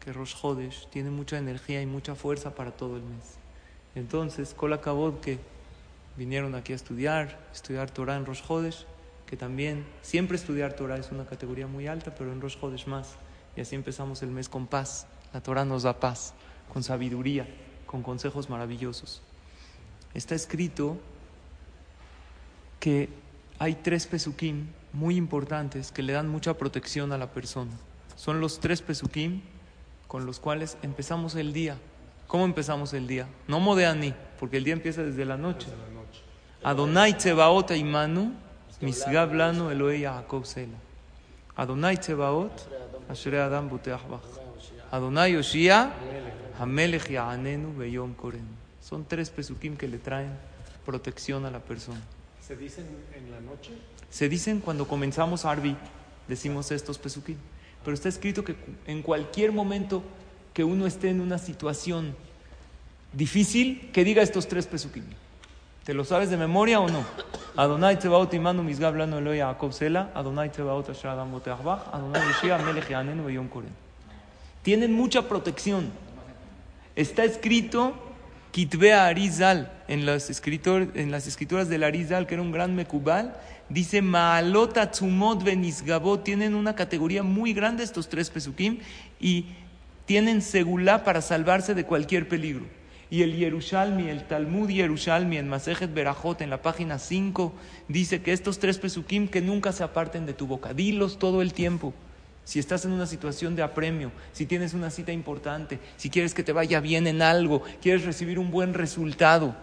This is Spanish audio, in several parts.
que Rosh Hodesh tiene mucha energía y mucha fuerza para todo el mes. Entonces, Kol acabó que vinieron aquí a estudiar, estudiar Torah en Rosh Hodesh, que también siempre estudiar Torah es una categoría muy alta, pero en Rosh Hodesh más. Y así empezamos el mes con paz. La Torah nos da paz, con sabiduría, con consejos maravillosos está escrito que hay tres pesukim muy importantes que le dan mucha protección a la persona. Son los tres pesukim con los cuales empezamos el día. ¿Cómo empezamos el día? No modeani, porque el día empieza desde la noche. Adonai Tzebaot Imanu, Misgab Lanu Elohe Yaakov Sela. Adonai Tzebaot, Ashere Adam Buteach Adonai Yoshia, Hamelech Ya'anenu Beyom Korenu. Son tres pesukim que le traen protección a la persona. ¿Se dicen en la noche? Se dicen cuando comenzamos Arbi, decimos estos pesukim. Pero está escrito que en cualquier momento que uno esté en una situación difícil, que diga estos tres pesukim. ¿Te lo sabes de memoria o no? Adonai Tzebaot Imanu Mizgab Lano Eloi Yaakov Sela, Adonai Tzebaot Asher Adam Boteachbach, Adonai Yeshia Melech Yanenu Beyom Koren. Tienen mucha protección. Está escrito Kitbe Arizal, en las, en las escrituras del Arizal, que era un gran mekubal, dice Maalot Atzumot Benisgabot, tienen una categoría muy grande estos tres pesukim y tienen segulá para salvarse de cualquier peligro. Y el Yerushalmi, el Talmud Yerushalmi en Masejet Berajot, en la página 5, dice que estos tres pesukim que nunca se aparten de tu boca, dilos todo el tiempo si estás en una situación de apremio, si tienes una cita importante, si quieres que te vaya bien en algo, quieres recibir un buen resultado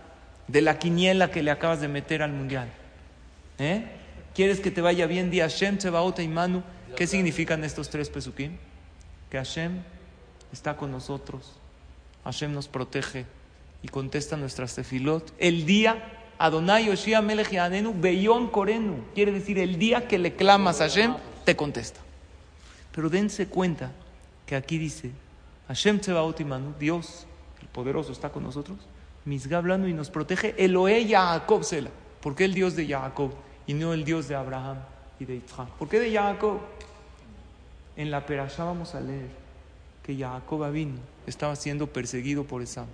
de la quiniela que le acabas de meter al mundial. ¿Eh? ¿Quieres que te vaya bien? Di Hashem, Tsebaot y Manu. ¿Qué significan estos tres pesukim? Que Hashem está con nosotros. Hashem nos protege y contesta nuestras tefilot. El día Adonai Yoshia Melech Yanenu Beyom Korenu. Quiere decir el día que le clamas a Hashem, te contesta. Pero dense cuenta que aquí dice, Hashem Tsebaot Imanu, Dios, el poderoso, está con nosotros, Misga hablando y nos protege, Elohe Jacob Sela. ¿Por qué el Dios de Jacob y no el Dios de Abraham y de Isaac? ¿Por qué de Jacob? En la Perashá vamos a leer que Jacob vino, estaba siendo perseguido por Esau,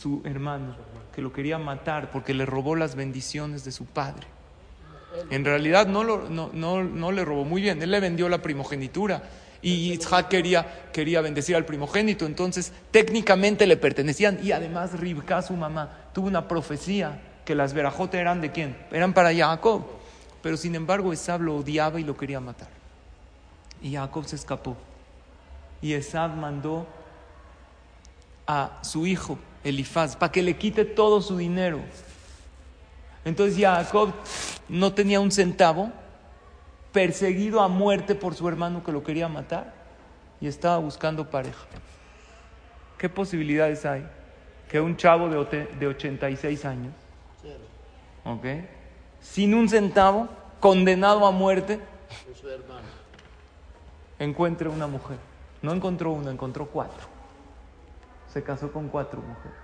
su hermano, que lo quería matar porque le robó las bendiciones de su padre. En realidad no, le robó muy bien, él le vendió la primogenitura y Isaac quería, quería bendecir al primogénito, entonces técnicamente le pertenecían y además Ribka, su mamá, tuvo una profecía que las verajotas eran de quién, eran para Jacob, pero sin embargo Esab lo odiaba y lo quería matar. Y Jacob se escapó. Y Esab mandó a su hijo Elifaz para que le quite todo su dinero. Entonces Jacob no tenía un centavo, perseguido a muerte por su hermano que lo quería matar y estaba buscando pareja. ¿Qué posibilidades hay? Que un chavo de, de 86 años, ¿ok? Sin un centavo, condenado a muerte, encuentre una mujer. No encontró una, encontró cuatro. Se casó con cuatro mujeres.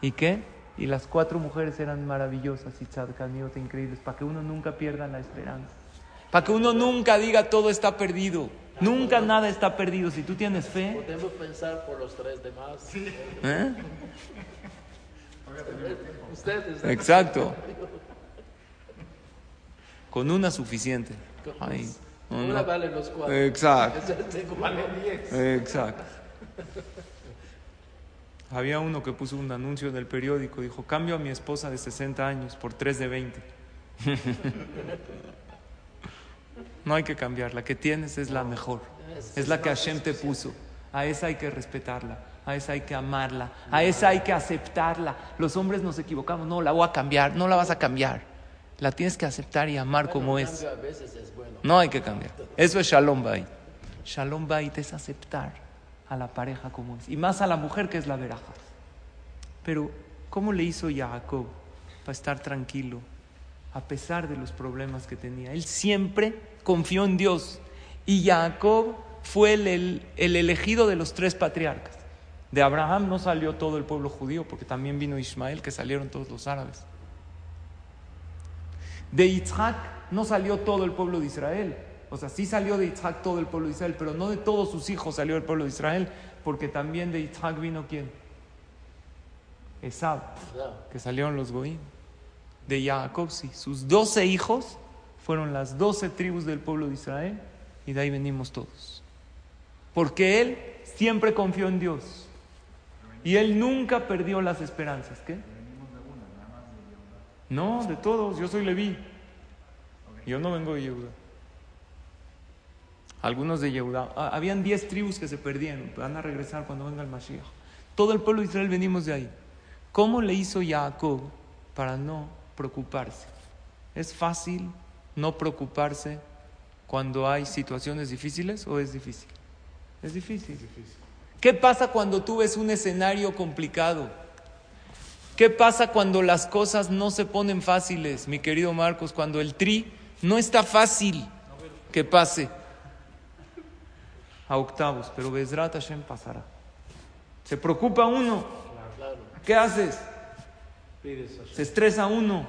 ¿Y qué? Y las cuatro mujeres eran maravillosas y tzadkaniot increíbles, para que uno nunca pierda la esperanza. Para que uno nunca diga todo está perdido. Nunca nada está perdido. Si tú tienes fe. Podemos pensar por los tres demás. ¿Eh? Ustedes. Exacto. Con una suficiente. Ay, una vale los cuatro. Exacto. Vale diez. Exacto. Había uno que puso un anuncio en el periódico, dijo, cambio a mi esposa de 60 años por 3 de 20. no hay que cambiar, la que tienes es la mejor, es la que Hashem te puso, a esa hay que respetarla, a esa hay que amarla, a esa hay que aceptarla. Los hombres nos equivocamos, no, la voy a cambiar, no la vas a cambiar. la tienes que aceptar y amar como es. bueno. No hay que cambiar. Eso es Shalom Bait. Shalom Bait es aceptar a la pareja como es. Y más a la mujer que es la veraja. Pero, ¿cómo le hizo Jacob para estar tranquilo a pesar de los problemas que tenía? Él siempre confió en Dios. Y Jacob fue el, el- el elegido de los tres patriarcas. De Abraham no salió todo el pueblo judío, porque también vino Ismael, que salieron todos los árabes. De Isaac no salió todo el pueblo de Israel. O sea, sí salió de Isaac todo el pueblo de Israel, pero no de todos sus hijos salió el pueblo de Israel, porque también de Isaac vino quién? Esab, que salieron los Goim. De Jacob, sí. Sus doce hijos fueron las doce tribus del pueblo de Israel, y de ahí venimos todos. Porque él siempre confió en Dios. Y él nunca perdió las esperanzas. ¿Qué? No, de todos. Yo soy Leví. Yo no vengo de Yehuda. Algunos de Yehuda. Ah, habían diez tribus que se perdieron. Van a regresar cuando venga el Mashiach. Todo el pueblo de Israel venimos de ahí. ¿Cómo le hizo Jacob para no preocuparse? ¿Es fácil no preocuparse cuando hay situaciones difíciles o es difícil? Es difícil. ¿Qué pasa cuando tú ves un escenario complicado? ¿Qué pasa cuando las cosas no se ponen fáciles, mi querido Marcos? Cuando el tri no está fácil que pase a octavos, pero Bezrat Hashem pasará. Se preocupa uno. ¿Qué haces? Se estresa uno.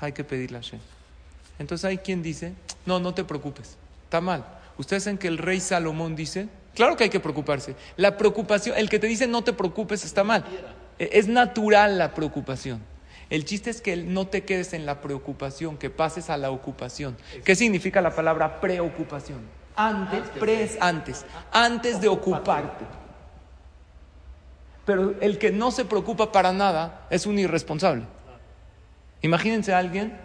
Hay que pedirle a Hashem. Entonces hay quien dice, no, no te preocupes. Está mal. Ustedes saben que el rey Salomón dice, claro que hay que preocuparse. La preocupación, el que te dice no te preocupes está mal. E- Es natural la preocupación. El chiste es que no te quedes en la preocupación, que pases a la ocupación. ¿Qué significa la palabra preocupación? Antes, pre es antes, antes de ocuparte. Pero el que no se preocupa para nada es un irresponsable. Imagínense a alguien,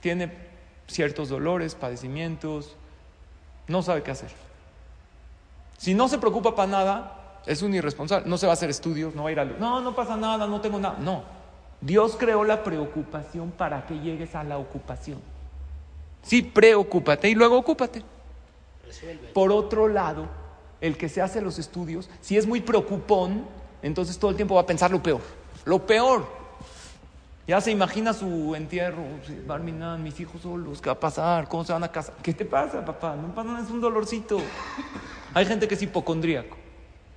tiene ciertos dolores, padecimientos, no sabe qué hacer. Si no se preocupa para nada, es un irresponsable. No se va a hacer estudios, no va a ir a... No, no pasa nada, no tengo nada. No. Dios creó la preocupación para que llegues a la ocupación. Sí, preocúpate y luego ocúpate. Por otro lado, el que se hace los estudios, si es muy preocupón, entonces todo el tiempo va a pensar lo peor. Lo peor. Ya se imagina su entierro. Barminan, mis hijos solos, ¿qué va a pasar? ¿Cómo se van a casar? ¿Qué te pasa, papá? No pasa nada, es un dolorcito. Hay gente que es hipocondríaco.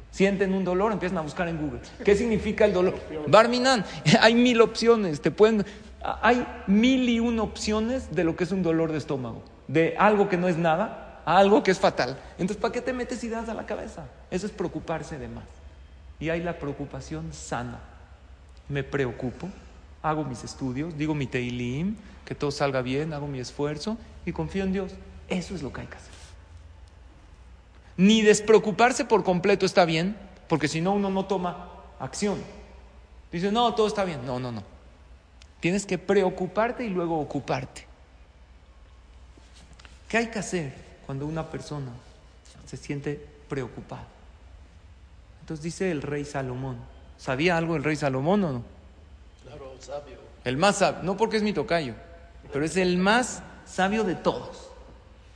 Sienten un dolor, empiezan a buscar en Google. ¿Qué significa el dolor? Barminan, hay mil opciones. Te pueden, hay mil y una opciones de lo que es un dolor de estómago. De algo que no es nada algo que es fatal. Entonces, ¿para qué te metes ideas a la cabeza? Eso es preocuparse de más. Y hay la preocupación sana. Me preocupo, hago mis estudios, digo mi teilim, que todo salga bien, hago mi esfuerzo y confío en Dios. Eso es lo que hay que hacer. Ni despreocuparse por completo está bien, porque si no uno no toma acción. Dice, no, todo está bien. No, no, no. Tienes que preocuparte y luego ocuparte. ¿Qué hay que hacer cuando una persona se siente preocupada? Entonces dice el rey Salomón. ¿Sabía algo el rey Salomón o no? Claro, sabio. El más sabio, no porque es mi tocayo, pero es el más sabio de todos.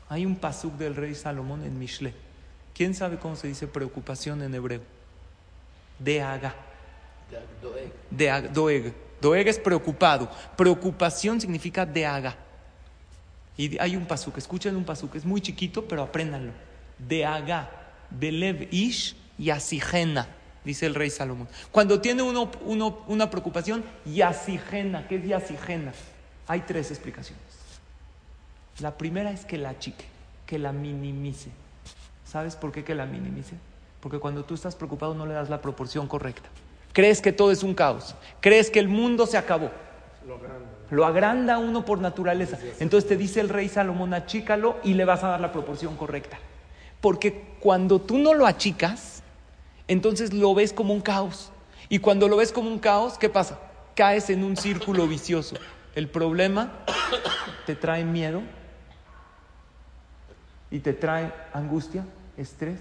Hay un pasuk del rey Salomón en Mishle. ¿Quién sabe cómo se dice preocupación en hebreo? Deaga. De Doeg. Doeg. Doeg es preocupado. Preocupación significa deaga. Y hay un pasuk, escuchen un pasuk, es muy chiquito, pero apréndanlo. Deaga, belev ish yasigena, dice el rey Salomón. Cuando tiene uno, uno- una preocupación, yasigena, ¿qué es yasigena? Hay tres explicaciones. La primera es que la achique, que la minimice. ¿Sabes por qué que la minimice? Porque cuando tú estás preocupado no le das la proporción correcta. Crees que todo es un caos. Crees que el mundo se acabó. Lo agranda uno por naturaleza. Entonces te dice el rey Salomón, achícalo y le vas a dar la proporción correcta. Porque cuando tú no lo achicas, entonces lo ves como un caos. Y cuando lo ves como un caos, ¿qué pasa? Caes en un círculo vicioso. El problema te trae miedo y te trae angustia, estrés,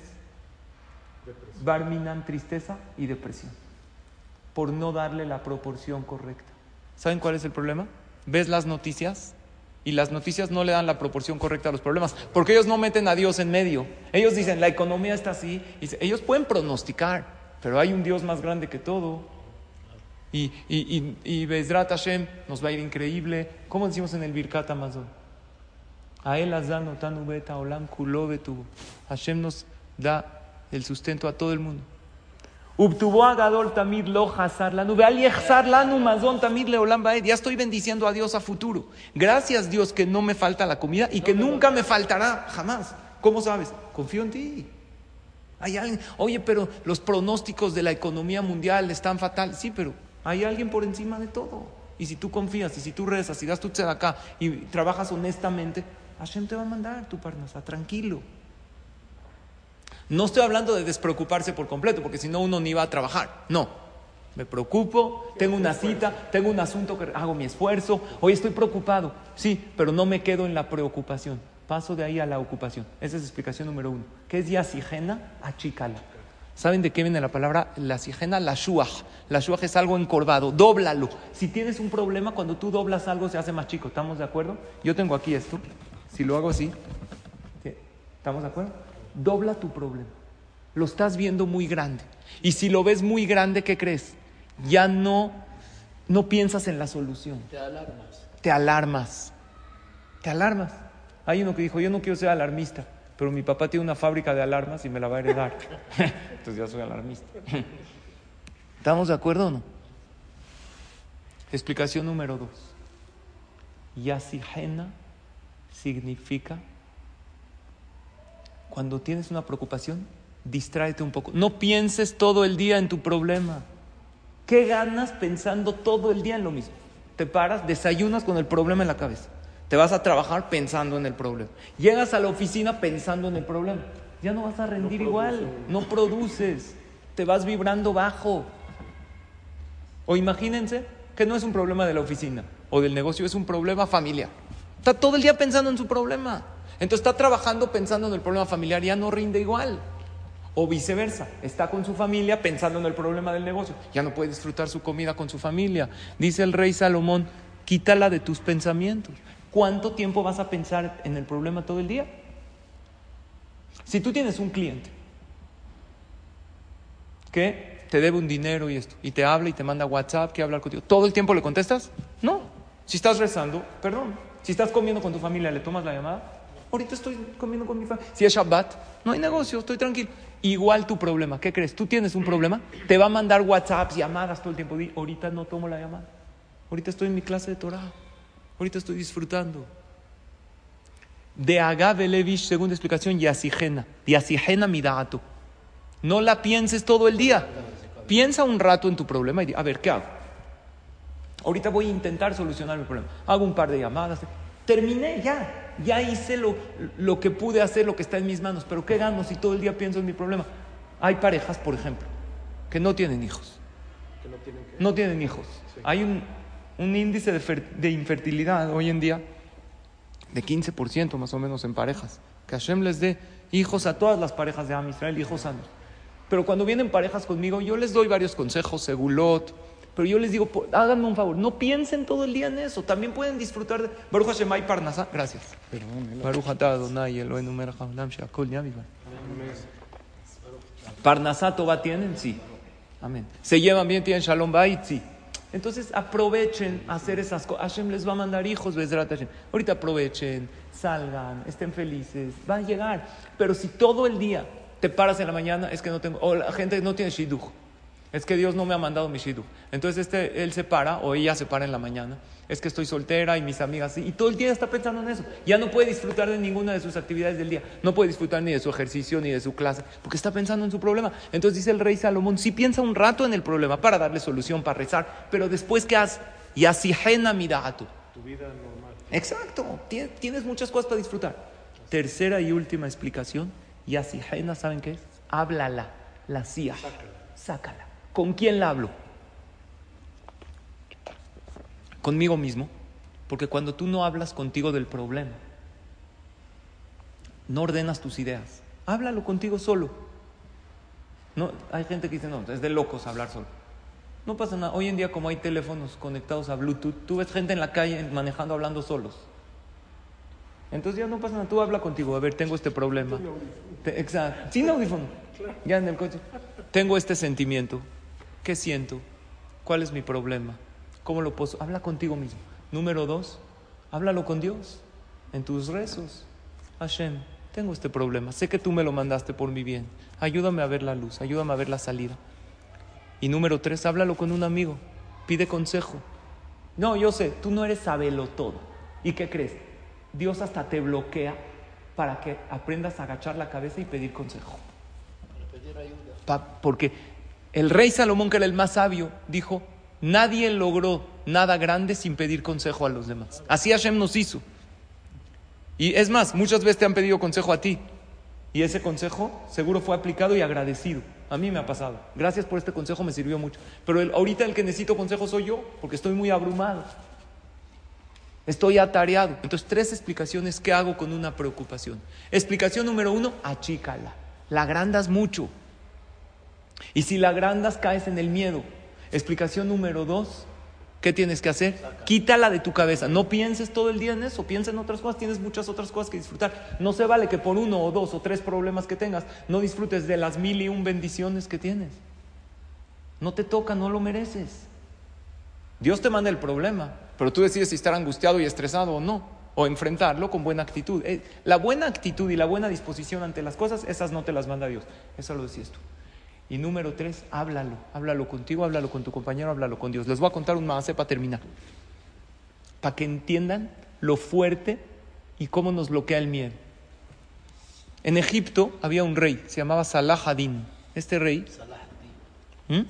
barminan, tristeza y depresión. Por no darle la proporción correcta. ¿Saben cuál es el problema? ves las noticias y las noticias no le dan la proporción correcta a los problemas, porque ellos no meten a Dios en medio. Ellos dicen, la economía está así, y ellos pueden pronosticar, pero hay un Dios más grande que todo. Y, y, y, y Bezrat Hashem nos va a ir increíble. ¿Cómo decimos en el Birkat Amazon? A él olam. Hashem nos da el sustento a todo el mundo. Ubtuvo agadol tamid lo hasar lanu. Lanu mazón tamid leolam baed. Ya estoy bendiciendo a Dios a futuro. Gracias Dios que no me falta la comida y que nunca me faltará jamás. ¿Cómo sabes? Confío en ti. Hay alguien, oye, pero los pronósticos de la economía mundial están fatal. Sí, pero hay alguien por encima de todo. Y si tú confías, y si tú rezas, y das tu acá y trabajas honestamente, Hashem te va a mandar tu parnasa, tranquilo. No estoy hablando de despreocuparse por completo, porque si no uno ni va a trabajar. No. Me preocupo, tengo una cita, tengo un asunto que hago mi esfuerzo, hoy estoy preocupado. Sí, pero no me quedo en la preocupación. Paso de ahí a la ocupación. Esa es explicación número uno. ¿Qué es yasijena? Achícala. ¿Saben de qué viene la palabra la sigena? La shuach. La shuach es algo encorvado. Dóblalo. Si tienes un problema, cuando tú doblas algo se hace más chico. ¿Estamos de acuerdo? Yo tengo aquí esto. Si lo hago así, ¿estamos de acuerdo? Dobla tu problema. Lo estás viendo muy grande. Y si lo ves muy grande, ¿qué crees? Ya no, no piensas en la solución. Te alarmas. Te alarmas. Te alarmas. Hay uno que dijo, yo no quiero ser alarmista, pero mi papá tiene una fábrica de alarmas y me la va a heredar. Entonces ya soy alarmista. ¿Estamos de acuerdo o no? Explicación número dos. Yasijena significa cuando tienes una preocupación, distráete un poco. No pienses todo el día en tu problema. ¿Qué ganas pensando todo el día en lo mismo? Te paras, desayunas con el problema en la cabeza. Te vas a trabajar pensando en el problema. Llegas a la oficina pensando en el problema. Ya no vas a rendir igual. No produces. Te vas vibrando bajo. O imagínense que no es un problema de la oficina o del negocio, es un problema familiar. Está todo el día pensando en su problema. Entonces está trabajando pensando en el problema familiar ya no rinde igual. O viceversa, está con su familia pensando en el problema del negocio. Ya no puede disfrutar su comida con su familia. Dice el rey Salomón, quítala de tus pensamientos. ¿Cuánto tiempo vas a pensar en el problema todo el día? Si tú tienes un cliente que te debe un dinero y esto, y te habla y te manda WhatsApp, quiere hablar contigo, ¿todo el tiempo le contestas? No. Si estás rezando, perdón. Si estás comiendo con tu familia, ¿le tomas la llamada? Ahorita estoy comiendo con mi familia. Si es Shabbat, no hay negocio, estoy tranquilo. Igual tu problema, ¿qué crees? ¿Tú tienes un problema? Te va a mandar WhatsApps, llamadas todo el tiempo. Di, ahorita no tomo la llamada. Ahorita estoy en mi clase de Torah. Ahorita estoy disfrutando. De Agave Levish, segunda explicación, Yasigena. Yasigena midato. No la pienses todo el día. Piensa un rato en tu problema y di, a ver, ¿qué hago? Ahorita voy a intentar solucionar mi problema. Hago un par de llamadas. Terminé ya. Ya hice lo, lo que pude hacer, lo que está en mis manos. Pero ¿qué gano si todo el día pienso en mi problema? Hay parejas, por ejemplo, que no tienen hijos. Que no tienen que... No tienen hijos. Hay un, un índice de, fer- de infertilidad hoy en día de 15% más o menos en parejas. Que Hashem les dé hijos a todas las parejas de Am Israel, hijos sanos. Pero cuando vienen parejas conmigo, yo les doy varios consejos, segulot, pero yo les digo, háganme un favor, no piensen todo el día en eso. También pueden disfrutar de. Baruch Hashem, hay Gracias. Baruch Atah Adonai, Elohim Hamlam Shakol Yamimar. Parnasá Toba tienen, sí. Amén. Se llevan bien, tienen Shalom Bait, sí. Entonces aprovechen hacer esas cosas. Hashem les va a mandar hijos, Bezrat Ahorita aprovechen, salgan, estén felices, van a llegar. Pero si todo el día te paras en la mañana, es que no tengo. O la gente no tiene Shidduch. Es que Dios no me ha mandado mi shidduch. Entonces este, él se para, o ella se para en la mañana. Es que estoy soltera y mis amigas sí. Y todo el día está pensando en eso. Ya no puede disfrutar de ninguna de sus actividades del día. No puede disfrutar ni de su ejercicio ni de su clase. Porque está pensando en su problema. Entonces dice el rey Salomón, sí piensa un rato en el problema para darle solución, para rezar. Pero después, ¿qué haces? Y así midatu. Tu vida normal. Exacto. Tien- Tienes muchas cosas para disfrutar. Tercera y última explicación. Y así ¿saben qué es? Háblala. La cia. Sácala. ¿Con quién la hablo? Conmigo mismo. Porque cuando tú no hablas contigo del problema, no ordenas tus ideas. Háblalo contigo solo. No, hay gente que dice, no, es de locos hablar solo. No pasa nada. Hoy en día, como hay teléfonos conectados a Bluetooth, tú ves gente en la calle manejando, hablando solos. Entonces ya no pasa nada. Tú habla contigo. A ver, tengo este problema. Te- Exacto. Sin audífono. Ya en el coche. Tengo este sentimiento. ¿Qué siento? ¿Cuál es mi problema? ¿Cómo lo puedo? Habla contigo mismo. Número dos, háblalo con Dios. En tus rezos. Hashem, tengo este problema. Sé que tú me lo mandaste por mi bien. Ayúdame a ver la luz. Ayúdame a ver la salida. Y número tres, háblalo con un amigo. Pide consejo. No, yo sé, tú no eres sabelo todo. ¿Y qué crees? Dios hasta te bloquea para que aprendas a agachar la cabeza y pedir consejo. Para pedir ayuda. Pa- porque el rey Salomón, que era el más sabio, dijo, nadie logró nada grande sin pedir consejo a los demás. Así Hashem nos hizo. Y es más, muchas veces te han pedido consejo a ti. Y ese consejo seguro fue aplicado y agradecido. A mí me ha pasado. Gracias por este consejo, me sirvió mucho. Pero el- ahorita el que necesito consejo soy yo, porque estoy muy abrumado. Estoy atareado. Entonces, tres explicaciones que hago con una preocupación. Explicación número uno, achícala. La agrandas mucho. Y si la agrandas, caes en el miedo. Explicación número dos, ¿qué tienes que hacer? Quítala de tu cabeza. No pienses todo el día en eso, piensa en otras cosas. Tienes muchas otras cosas que disfrutar. No se vale que por uno o dos o tres problemas que tengas, no disfrutes de las mil y un bendiciones que tienes. No te toca, no lo mereces. Dios te manda el problema, pero tú decides si estar angustiado y estresado o no, o enfrentarlo con buena actitud. Eh, La buena actitud y la buena disposición ante las cosas, esas no te las manda Dios. Eso lo decías tú. Y número tres, háblalo. Háblalo contigo, háblalo con tu compañero, háblalo con Dios. Les voy a contar un más para terminar. Para que entiendan lo fuerte y cómo nos bloquea el miedo. En Egipto había un rey, se llamaba Salah ad-Din. Este rey. ¿Mm?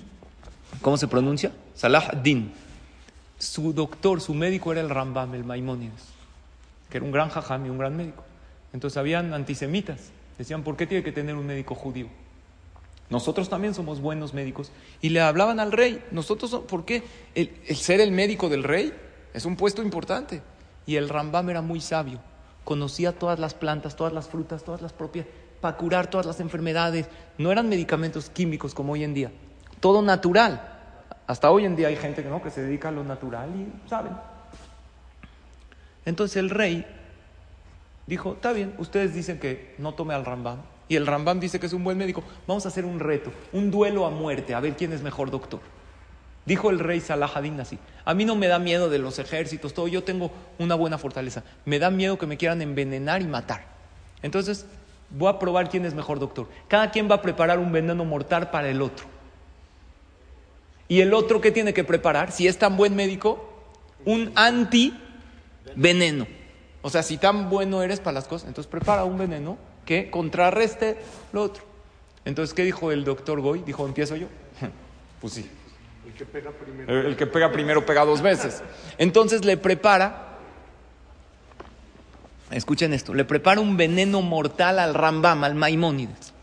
¿Cómo se pronuncia? Salah ad-Din. Su doctor, su médico era el Rambam, el Maimónides, que era un gran jajam y un gran médico. Entonces habían antisemitas. Decían, ¿por qué tiene que tener un médico judío? Nosotros también somos buenos médicos. Y le hablaban al rey. Nosotros, so- ¿por qué? El, el ser el médico del rey es un puesto importante. Y el Rambam era muy sabio. Conocía todas las plantas, todas las frutas, todas las propias, para curar todas las enfermedades. No eran medicamentos químicos como hoy en día. Todo natural. Hasta hoy en día hay gente que, ¿no? que se dedica a lo natural y saben. Entonces el rey dijo, está bien, ustedes dicen que no tome al Rambam. Y el Rambam dice que es un buen médico. Vamos a hacer un reto, un duelo a muerte, a ver quién es mejor doctor. Dijo el rey Salah ad-Din así, a mí no me da miedo de los ejércitos, todo, yo tengo una buena fortaleza. Me da miedo que me quieran envenenar y matar. Entonces, voy a probar quién es mejor doctor. Cada quien va a preparar un veneno mortal para el otro. Y el otro, ¿qué tiene que preparar? Si es tan buen médico, un anti-veneno. O sea, si tan bueno eres para las cosas, entonces prepara un veneno que contrarreste lo otro. Entonces, ¿qué dijo el doctor Goy? Dijo, ¿empiezo yo? Pues sí. El que pega primero. El que pega primero pega dos veces. Entonces le prepara, escuchen esto, le prepara un veneno mortal al Rambam, al Maimónides.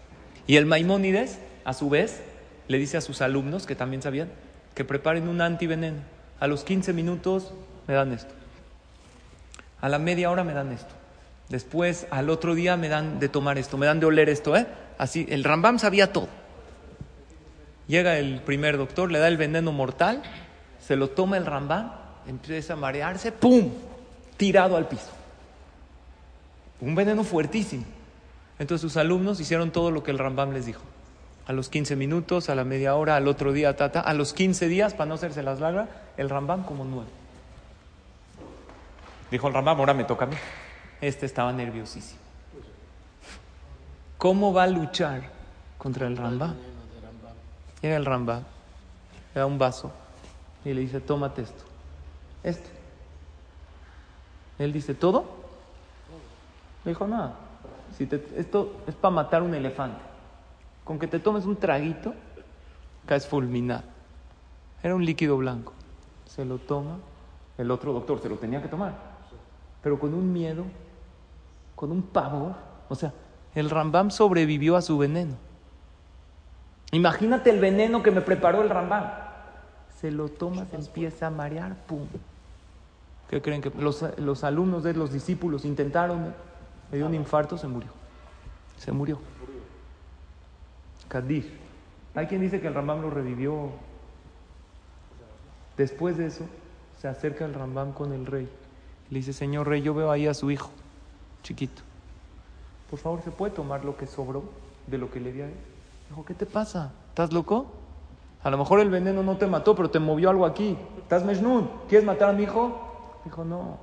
Y el Maimónides, a su vez, le dice a sus alumnos, que también sabían, que preparen un antiveneno. A los 15 minutos me dan esto. A la media hora me dan esto. Después, al otro día me dan de tomar esto, me dan de oler esto, ¿eh? Así, el Rambam sabía todo. Llega el primer doctor, le da el veneno mortal, se lo toma el Rambam, empieza a marearse, ¡pum! Tirado al piso. Un veneno fuertísimo. Entonces sus alumnos hicieron todo lo que el Rambam les dijo. A los 15 minutos, a la media hora, al otro día, tata, a los 15 días, para no hacerse las largas, el Rambam como nuevo. Dijo el Rambam, ahora me toca a mí. Este estaba nerviosísimo. ¿Cómo va a luchar contra el Rambam? Llega el Rambam, le da un vaso y le dice, tómate esto. Esto. Él dice, ¿todo? Le dijo, nada. Esto es para matar un elefante. Con que te tomes un traguito, caes fulminado. Era un líquido blanco. Se lo toma. El otro doctor se lo tenía que tomar. Pero con un miedo, con un pavor. O sea, el Rambam sobrevivió a su veneno. Imagínate el veneno que me preparó el Rambam. Se lo toma, se empieza a marear, ¡pum! ¿Qué creen que los, los alumnos de los discípulos intentaron? Le dio un infarto, se murió. Se murió. Kadir. Hay quien dice que el Rambam lo revivió Después de eso, se acerca el Rambam con el rey. Le dice, señor rey, yo veo ahí a su hijo, chiquito. Por favor, ¿se puede tomar lo que sobró de lo que le di a él? Dijo, ¿qué te pasa? ¿Estás loco? A lo mejor el veneno no te mató, pero te movió algo aquí. ¿Estás Mejnun? ¿Quieres matar a mi hijo? Dijo, no.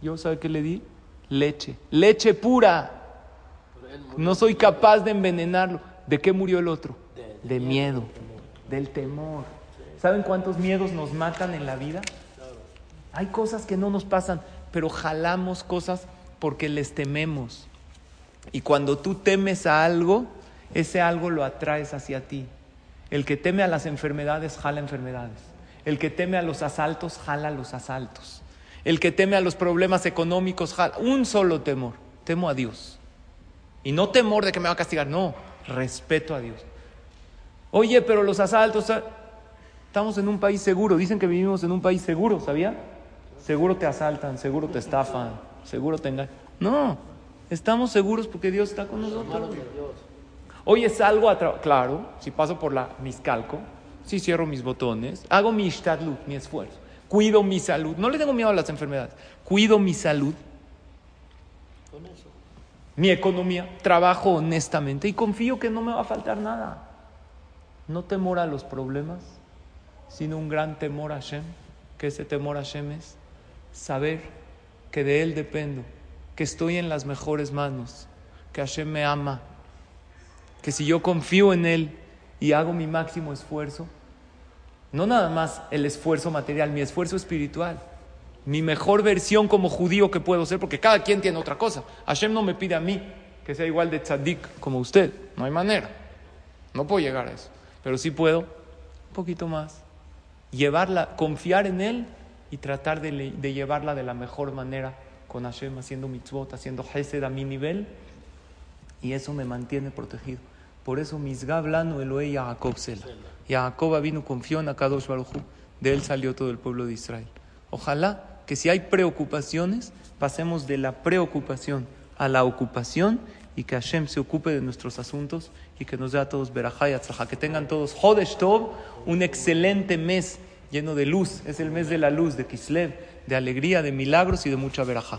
¿Yo sabe qué le di? Leche. Leche pura. No soy capaz de envenenarlo. ¿De qué murió el otro? De miedo, del temor. ¿Saben cuántos miedos nos matan en la vida? Hay cosas que no nos pasan, pero jalamos cosas porque les tememos. Y cuando tú temes a algo, ese algo lo atraes hacia ti. El que teme a las enfermedades, jala enfermedades. El que teme a los asaltos, jala los asaltos. El que teme a los problemas económicos, jala. Un solo temor. Temo a Dios. Y no temor de que me va a castigar, no. Respeto a Dios. Oye, pero los asaltos. ah, Estamos en un país seguro. Dicen que vivimos en un país seguro, ¿sabía? Seguro te asaltan, seguro te estafan, seguro te engañan. No, estamos seguros porque Dios está con nosotros. Oye, salgo a trabajar. Claro, si paso por la miscalco, si cierro mis botones, hago mi ishtadlut, mi esfuerzo, cuido mi salud. No le tengo miedo a las enfermedades. Cuido mi salud, Con eso. mi economía, trabajo honestamente y confío que no me va a faltar nada. No temor a los problemas, sino un gran temor a Hashem. Que ese temor a Hashem es saber que de Él dependo, que estoy en las mejores manos, que Hashem me ama, que si yo confío en Él y hago mi máximo esfuerzo, no nada más el esfuerzo material, mi esfuerzo espiritual, mi mejor versión como judío que puedo ser, porque cada quien tiene otra cosa. Hashem no me pide a mí que sea igual de tzadik como usted, no hay manera, no puedo llegar a eso, pero sí puedo un poquito más, llevarla, confiar en Él y tratar de, le- de llevarla de la mejor manera con Hashem, haciendo mitzvot, haciendo hesed a mi nivel, y eso me mantiene protegido. Por eso Misgab Lanu Elohe Yaakov Sela. Jacob vino confió en Akadosh Baruj. De él salió todo el pueblo de Israel. Ojalá que si hay preocupaciones, pasemos de la preocupación a la ocupación y que Hashem se ocupe de nuestros asuntos y que nos dé a todos atzlajá. Que tengan todos Hodesh Tov, un excelente mes lleno de luz. Es el mes de la luz, de Kislev, de alegría, de milagros y de mucha verajá.